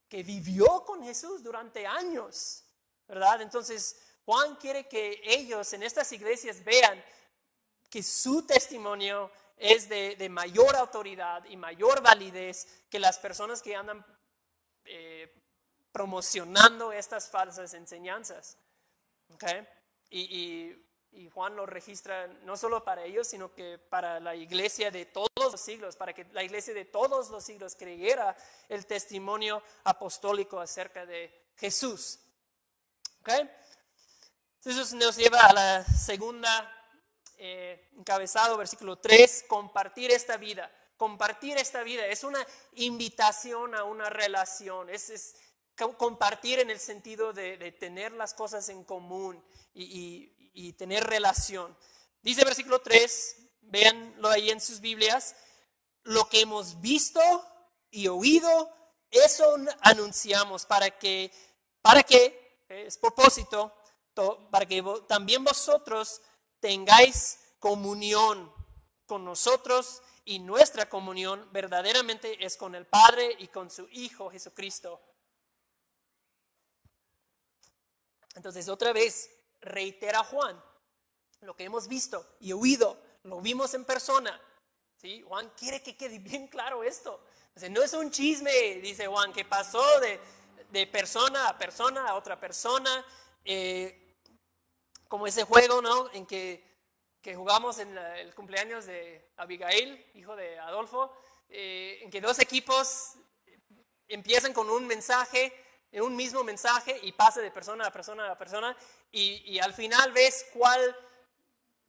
[SPEAKER 1] que vivió con Jesús durante años, ¿verdad? Entonces, Juan quiere que ellos en estas iglesias vean que su testimonio es de, mayor autoridad y mayor validez que las personas que andan eh, promocionando estas falsas enseñanzas. ¿okay? y, Juan lo registra no solo para ellos, sino que para la iglesia de todos los siglos, para que la iglesia de todos los siglos creyera el testimonio apostólico acerca de Jesús. ¿Okay? Eso nos lleva a la segunda eh, encabezado, versículo 3, compartir esta vida. Compartir esta vida es una invitación a una relación, es, compartir en el sentido de, tener las cosas en común y, tener relación. Dice versículo 3, véanlo ahí en sus Biblias, lo que hemos visto y oído, eso anunciamos para que, para que, es propósito, para que también vosotros tengáis comunión con nosotros y nuestra comunión verdaderamente es con el Padre y con su Hijo Jesucristo. Entonces, otra vez, reitera Juan, lo que hemos visto y oído, lo vimos en persona. ¿sí? Juan quiere que quede bien claro esto. no es un chisme, dice Juan, que pasó de, persona a persona a otra persona. eh, como ese juego, ¿no? En que, que jugamos en el cumpleaños de Abigail, hijo de Adolfo, eh, en que dos equipos empiezan con un mensaje, un mismo mensaje y pasa de persona a persona a persona y, al final ves cuál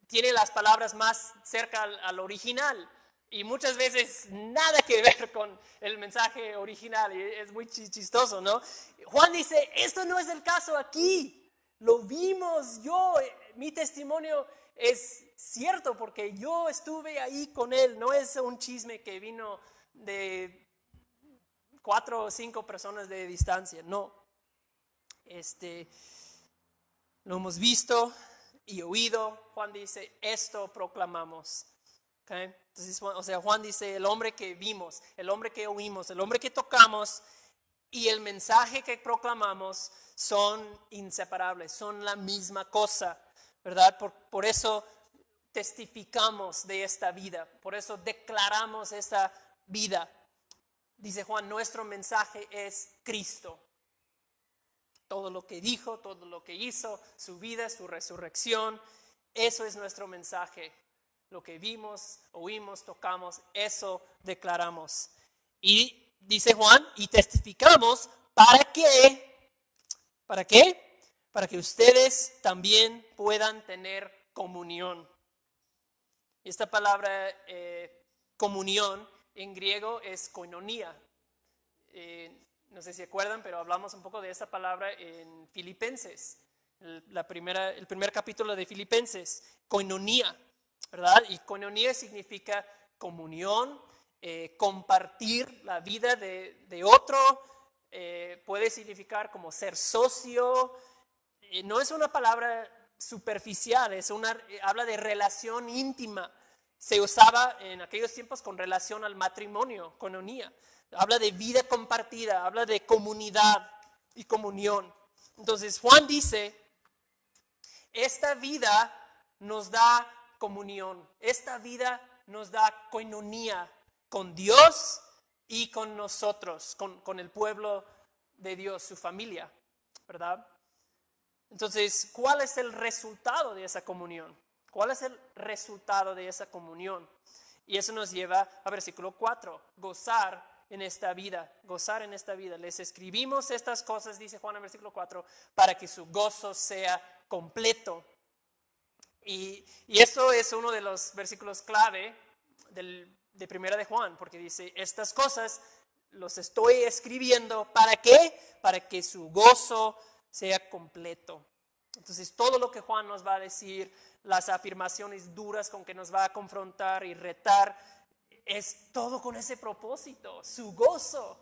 [SPEAKER 1] tiene las palabras más cerca al, original y muchas veces nada que ver con el mensaje original y es muy chistoso, ¿no? Juan dice, esto no es el caso aquí, lo vimos yo, eh, mi testimonio es cierto porque yo estuve ahí con él, no es un chisme que vino de cuatro o cinco personas de distancia, no. Este, lo hemos visto y oído. Juan dice, esto proclamamos. Entonces, o sea, Juan dice, el hombre que vimos, el hombre que oímos, el hombre que tocamos y el mensaje que proclamamos son inseparables, son la misma cosa, ¿verdad? Por, por eso testificamos de esta vida, por eso declaramos esta vida. Dice Juan, nuestro mensaje es Cristo. Todo lo que dijo, todo lo que hizo, su vida, su resurrección, eso es nuestro mensaje. Lo que vimos, oímos, tocamos, eso declaramos. Y dice Juan, y testificamos para qué, ¿para qué? Para que ustedes también puedan tener comunión. Esta palabra eh, comunión en griego es koinonia. Eh, no sé si acuerdan, pero hablamos un poco de esa palabra en Filipenses, el, la primera, el primer capítulo de Filipenses, koinonia, ¿verdad? Y koinonia significa comunión, eh, compartir la vida de, otro, puede significar como ser socio, no es una palabra superficial, es una, habla de relación íntima. Se usaba en aquellos tiempos con relación al matrimonio, coinonía. Habla de vida compartida, habla de comunidad y comunión. Entonces Juan dice, esta vida nos da comunión, esta vida nos da coinonía con Dios y con nosotros, con, con el pueblo de Dios, su familia, ¿verdad? Entonces, ¿cuál es el resultado de esa comunión? ¿Cuál es el resultado de esa comunión? Y eso nos lleva a versículo 4, gozar en esta vida, gozar en esta vida. Les escribimos estas cosas, dice Juan en versículo 4, para que su gozo sea completo. Y, y eso es uno de los versículos clave de primera de Juan, porque dice, estas cosas los estoy escribiendo, ¿para qué? Para que su gozo sea completo. Entonces, todo lo que Juan nos va a decir, las afirmaciones duras con que nos va a confrontar y retar, es todo con ese propósito, su gozo,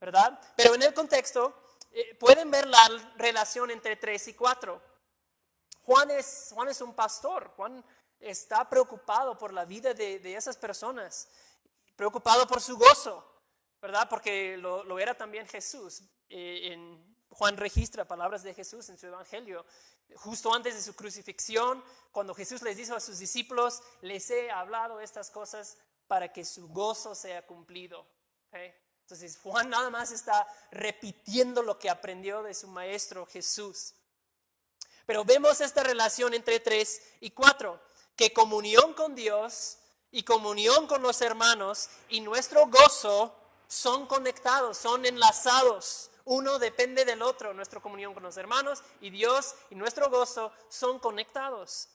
[SPEAKER 1] ¿verdad? Pero en el contexto, eh, pueden ver la relación entre 3 y 4. Juan es, Juan es un pastor, Juan está preocupado por la vida de, esas personas, preocupado por su gozo, ¿verdad? Porque lo, era también Jesús. Eh, en Juan registra palabras de Jesús en su Evangelio. Justo antes de su crucifixión, cuando Jesús les dijo a sus discípulos, les he hablado estas cosas para que su gozo sea cumplido. Entonces Juan nada más está repitiendo lo que aprendió de su maestro Jesús. Pero vemos esta relación entre tres y cuatro, que comunión con Dios y comunión con los hermanos y nuestro gozo son conectados, son enlazados. Uno depende del otro. Nuestra comunión con los hermanos y Dios y nuestro gozo son conectados.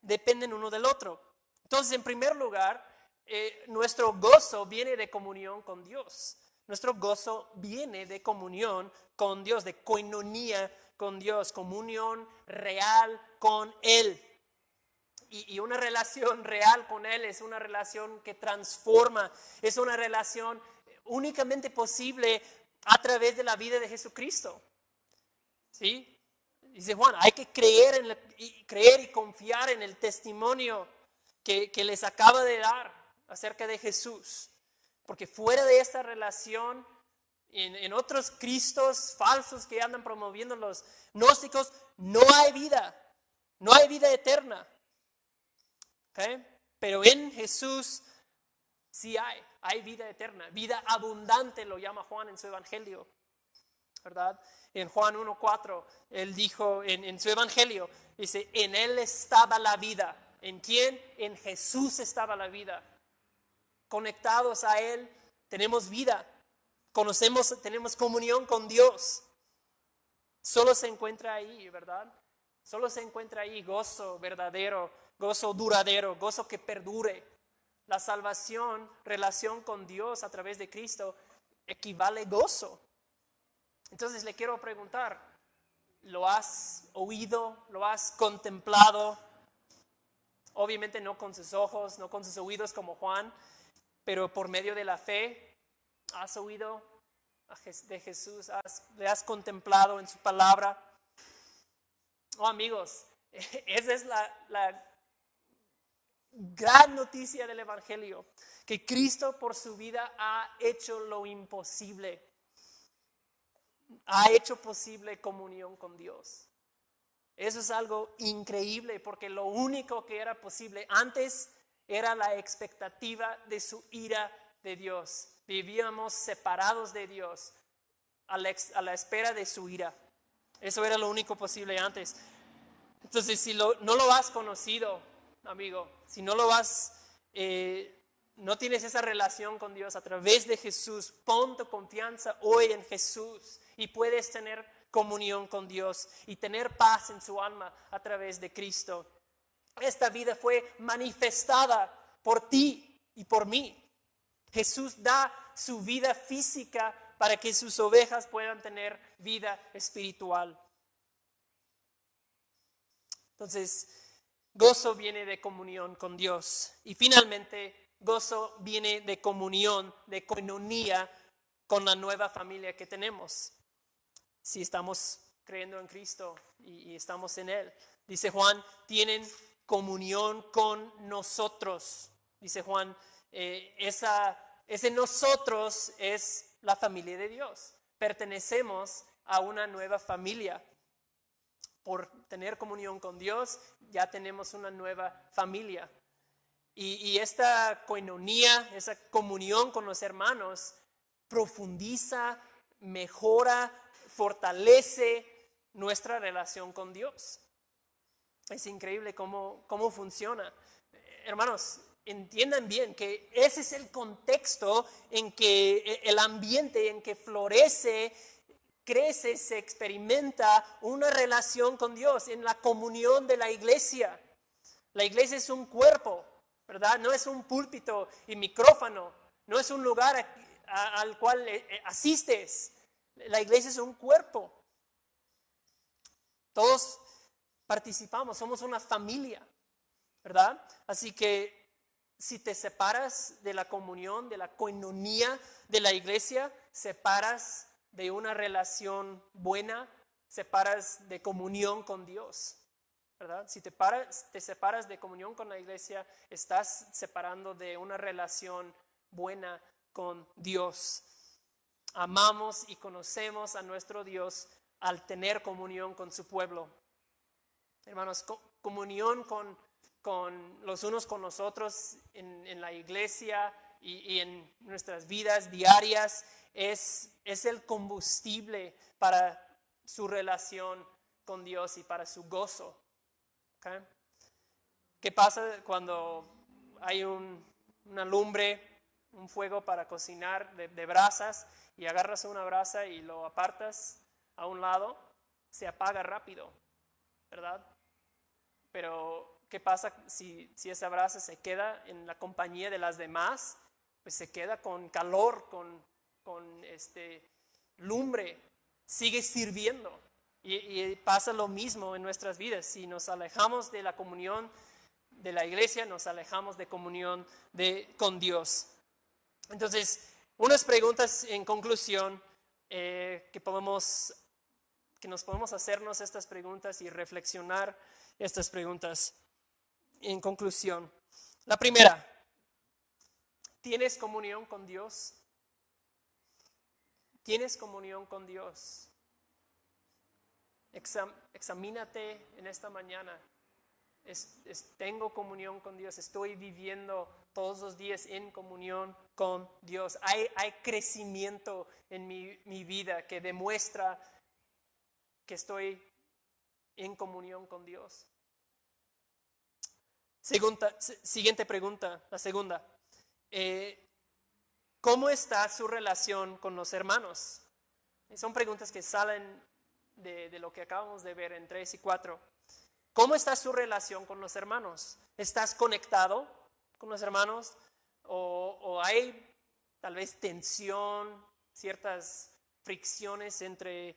[SPEAKER 1] Dependen uno del otro. Entonces, en primer lugar, eh, nuestro gozo viene de comunión con Dios. Nuestro gozo viene de comunión con Dios, de coinonía con Dios, comunión real con Él. Y, y, una relación real con Él es una relación que transforma, es una relación únicamente posible a través de la vida de Jesucristo. ¿Sí? Dice Juan, hay que creer, en y, creer y confiar en el testimonio que, les acaba de dar acerca de Jesús. Porque fuera de esta relación, en, otros Cristos falsos que andan promoviendo los gnósticos, no hay vida, no hay vida eterna. Pero en Jesús sí hay hay vida eterna, vida abundante lo llama Juan en su Evangelio. ¿verdad? En Juan 1.4, él dijo en, en su evangelio, dice, en él estaba la vida. ¿En quién? En Jesús estaba la vida. Conectados a él, tenemos vida. Conocemos, tenemos comunión con Dios. Solo se encuentra ahí, ¿verdad? Solo se encuentra ahí gozo verdadero, gozo duradero, gozo que perdure. La salvación, relación con Dios a través de Cristo, equivale gozo. Entonces le quiero preguntar, ¿lo has oído? ¿Lo has contemplado? Obviamente no con sus ojos, no con sus oídos como Juan, pero por medio de la fe, ¿has oído de Jesús? ¿Le has contemplado en su palabra? Oh amigos, esa es la, la gran noticia del Evangelio, que Cristo por su vida ha hecho lo imposible, ha hecho posible comunión con Dios. Eso es algo increíble porque lo único que era posible antes era la expectativa de su ira de Dios. Vivíamos separados de Dios a la, espera de su ira. Eso era lo único posible antes. Entonces, si no lo has conocido, amigo, si no lo has, eh, no tienes esa relación con Dios a través de Jesús, pon tu confianza hoy en Jesús y puedes tener comunión con Dios y tener paz en su alma a través de Cristo. Esta vida fue manifestada por ti y por mí. Jesús da su vida física para que sus ovejas puedan tener vida espiritual. Entonces, gozo viene de comunión con Dios. Y finalmente, gozo viene de comunión, de coinonía con la nueva familia que tenemos. Si estamos creyendo en Cristo y, estamos en Él. Dice Juan, tienen comunión con nosotros. Dice Juan, eh, esa, ese nosotros es la familia de Dios. Pertenecemos a una nueva familia. Por tener comunión con Dios, ya tenemos una nueva familia. Y, esta coinonía, esa comunión con los hermanos, profundiza, mejora, fortalece nuestra relación con Dios. Es increíble cómo, cómo funciona. Hermanos, entiendan bien que ese es el contexto en que e, el ambiente en que florece, crece, se experimenta una relación con Dios en la comunión de la iglesia. La iglesia es un cuerpo, ¿verdad? No es un púlpito y micrófono, no es un lugar al cual eh, eh, asistes. La iglesia es un cuerpo. Todos participamos, somos una familia, ¿verdad? Así que si te separas de la comunión, de la coinonía de la iglesia, separas de una relación buena, separas de comunión con Dios. ¿verdad? Si te, paras, te separas de comunión con la iglesia, estás separando de una relación buena con Dios. Amamos y conocemos a nuestro Dios al tener comunión con su pueblo. Hermanos, comunión con, con, los unos con los otros en, la iglesia y, en nuestras vidas diarias es, es el combustible para su relación con Dios y para su gozo. ¿Qué pasa cuando hay una lumbre, un fuego para cocinar de, de brasas y agarras una brasa y lo apartas a un lado? Se apaga rápido, ¿verdad? Pero, ¿qué pasa si, si esa brasa se queda en la compañía de las demás? Pues se queda con calor, con, con este, lumbre, sigue sirviendo. Y, pasa lo mismo en nuestras vidas. Si nos alejamos de la comunión de la iglesia, nos alejamos de comunión de, con Dios. Entonces, unas preguntas en conclusión eh, que podemos que nos podemos hacernos estas preguntas y reflexionar estas preguntas en conclusión. La primera, ¿tienes comunión con Dios? ¿Tienes comunión con Dios? examínate en esta mañana. tengo comunión con Dios, estoy viviendo todos los días en comunión con Dios. Hay, crecimiento en mi, mi vida que demuestra que estoy en comunión con Dios. Segunda, siguiente pregunta, la segunda. Eh, ¿Cómo está su relación con los hermanos? Son preguntas que salen de, lo que acabamos de ver en 3 y 4. ¿Cómo está su relación con los hermanos? ¿Estás conectado con los hermanos? ¿O, hay tal vez tensión, ciertas fricciones entre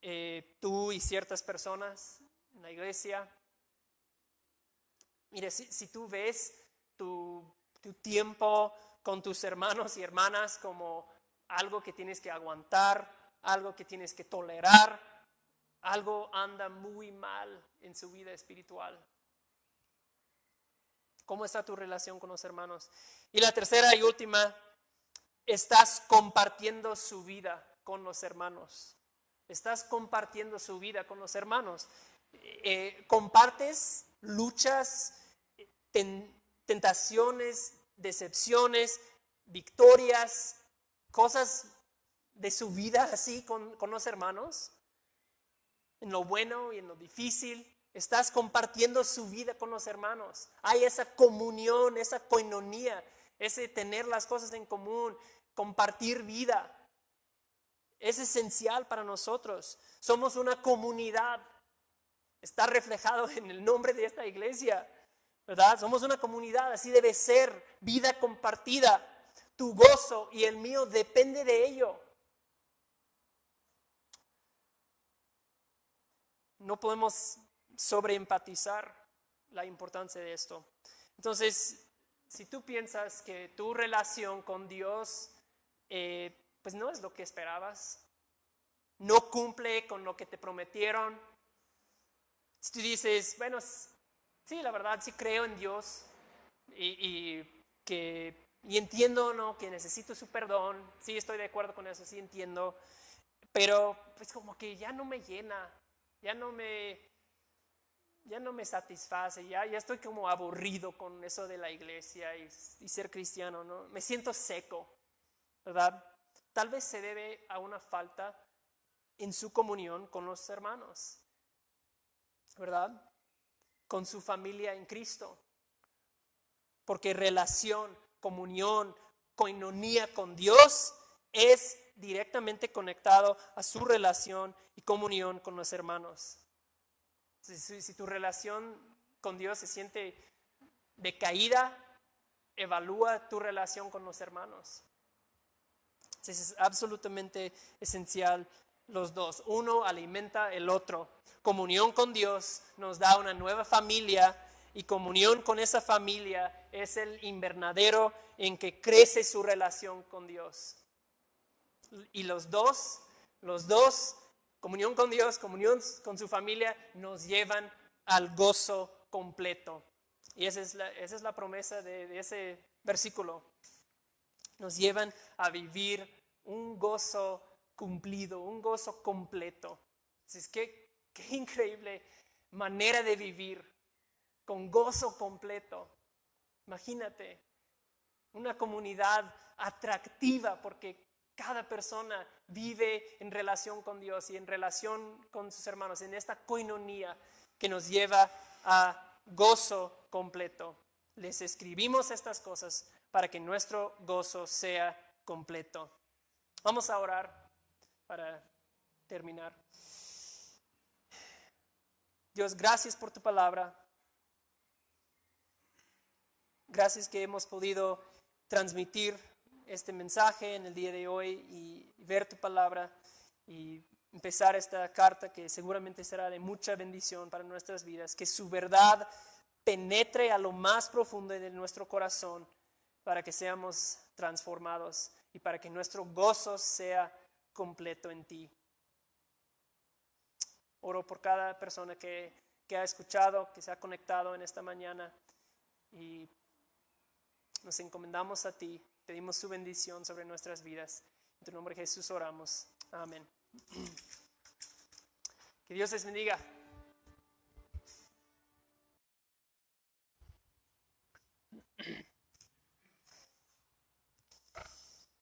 [SPEAKER 1] eh, tú y ciertas personas en la iglesia. Mire, si, tú ves tu, tiempo con tus hermanos y hermanas como algo que tienes que aguantar, algo que tienes que tolerar, algo anda muy mal en su vida espiritual. ¿Cómo está tu relación con los hermanos? Y la tercera y última, estás compartiendo su vida con los hermanos. Estás compartiendo su vida con los hermanos. Eh, compartes luchas, tentaciones, decepciones, victorias, cosas de su vida así con, con los hermanos. En lo bueno y en lo difícil. Estás compartiendo su vida con los hermanos. Hay esa comunión, esa coinonía, ese tener las cosas en común, compartir vida. Es esencial para nosotros. Somos una comunidad. Está reflejado en el nombre de esta iglesia. ¿Verdad? Somos una comunidad, así debe ser, vida compartida. Tu gozo y el mío depende de ello. No podemos sobreempatizar la importancia de esto. Entonces, si tú piensas que tu relación con Dios eh, pues no es lo que esperabas. No cumple con lo que te prometieron. Si tú dices, bueno, sí, la verdad, sí creo en Dios y, que, y entiendo ¿no? que necesito su perdón, sí estoy de acuerdo con eso, sí entiendo, pero pues como que ya no me llena, ya no me, ya no me satisface, ya, ya estoy como aburrido con eso de la iglesia y, y ser cristiano, ¿no? Me siento seco, ¿verdad? Tal vez se debe a una falta en su comunión con los hermanos, ¿verdad? Con su familia en Cristo. Porque relación, comunión, coinonía con Dios es directamente conectado a su relación y comunión con los hermanos. Si, si tu relación con Dios se siente decaída, evalúa tu relación con los hermanos es absolutamente esencial los dos. Uno alimenta el otro. Comunión con Dios nos da una nueva familia y comunión con esa familia es el invernadero en que crece su relación con Dios. Y los dos, los dos, comunión con Dios, comunión con su familia, nos llevan al gozo completo. Y esa es la, esa es la promesa de, de ese versículo nos llevan a vivir un gozo cumplido, un gozo completo. Es que qué increíble manera de vivir con gozo completo. Imagínate una comunidad atractiva porque cada persona vive en relación con Dios y en relación con sus hermanos, en esta coinonía que nos lleva a gozo completo. Les escribimos estas cosas para que nuestro gozo sea completo. Vamos a orar para terminar. Dios, gracias por tu palabra. Gracias que hemos podido transmitir este mensaje en el día de hoy y ver tu palabra y empezar esta carta que seguramente será de mucha bendición para nuestras vidas. Que su verdad penetre a lo más profundo de nuestro corazón para que seamos transformados y para que nuestro gozo sea completo en ti. Oro por cada persona que, que ha escuchado, que se ha conectado en esta mañana y nos encomendamos a ti. Pedimos su bendición sobre nuestras vidas. En tu nombre Jesús oramos. Amén. Que Dios les bendiga.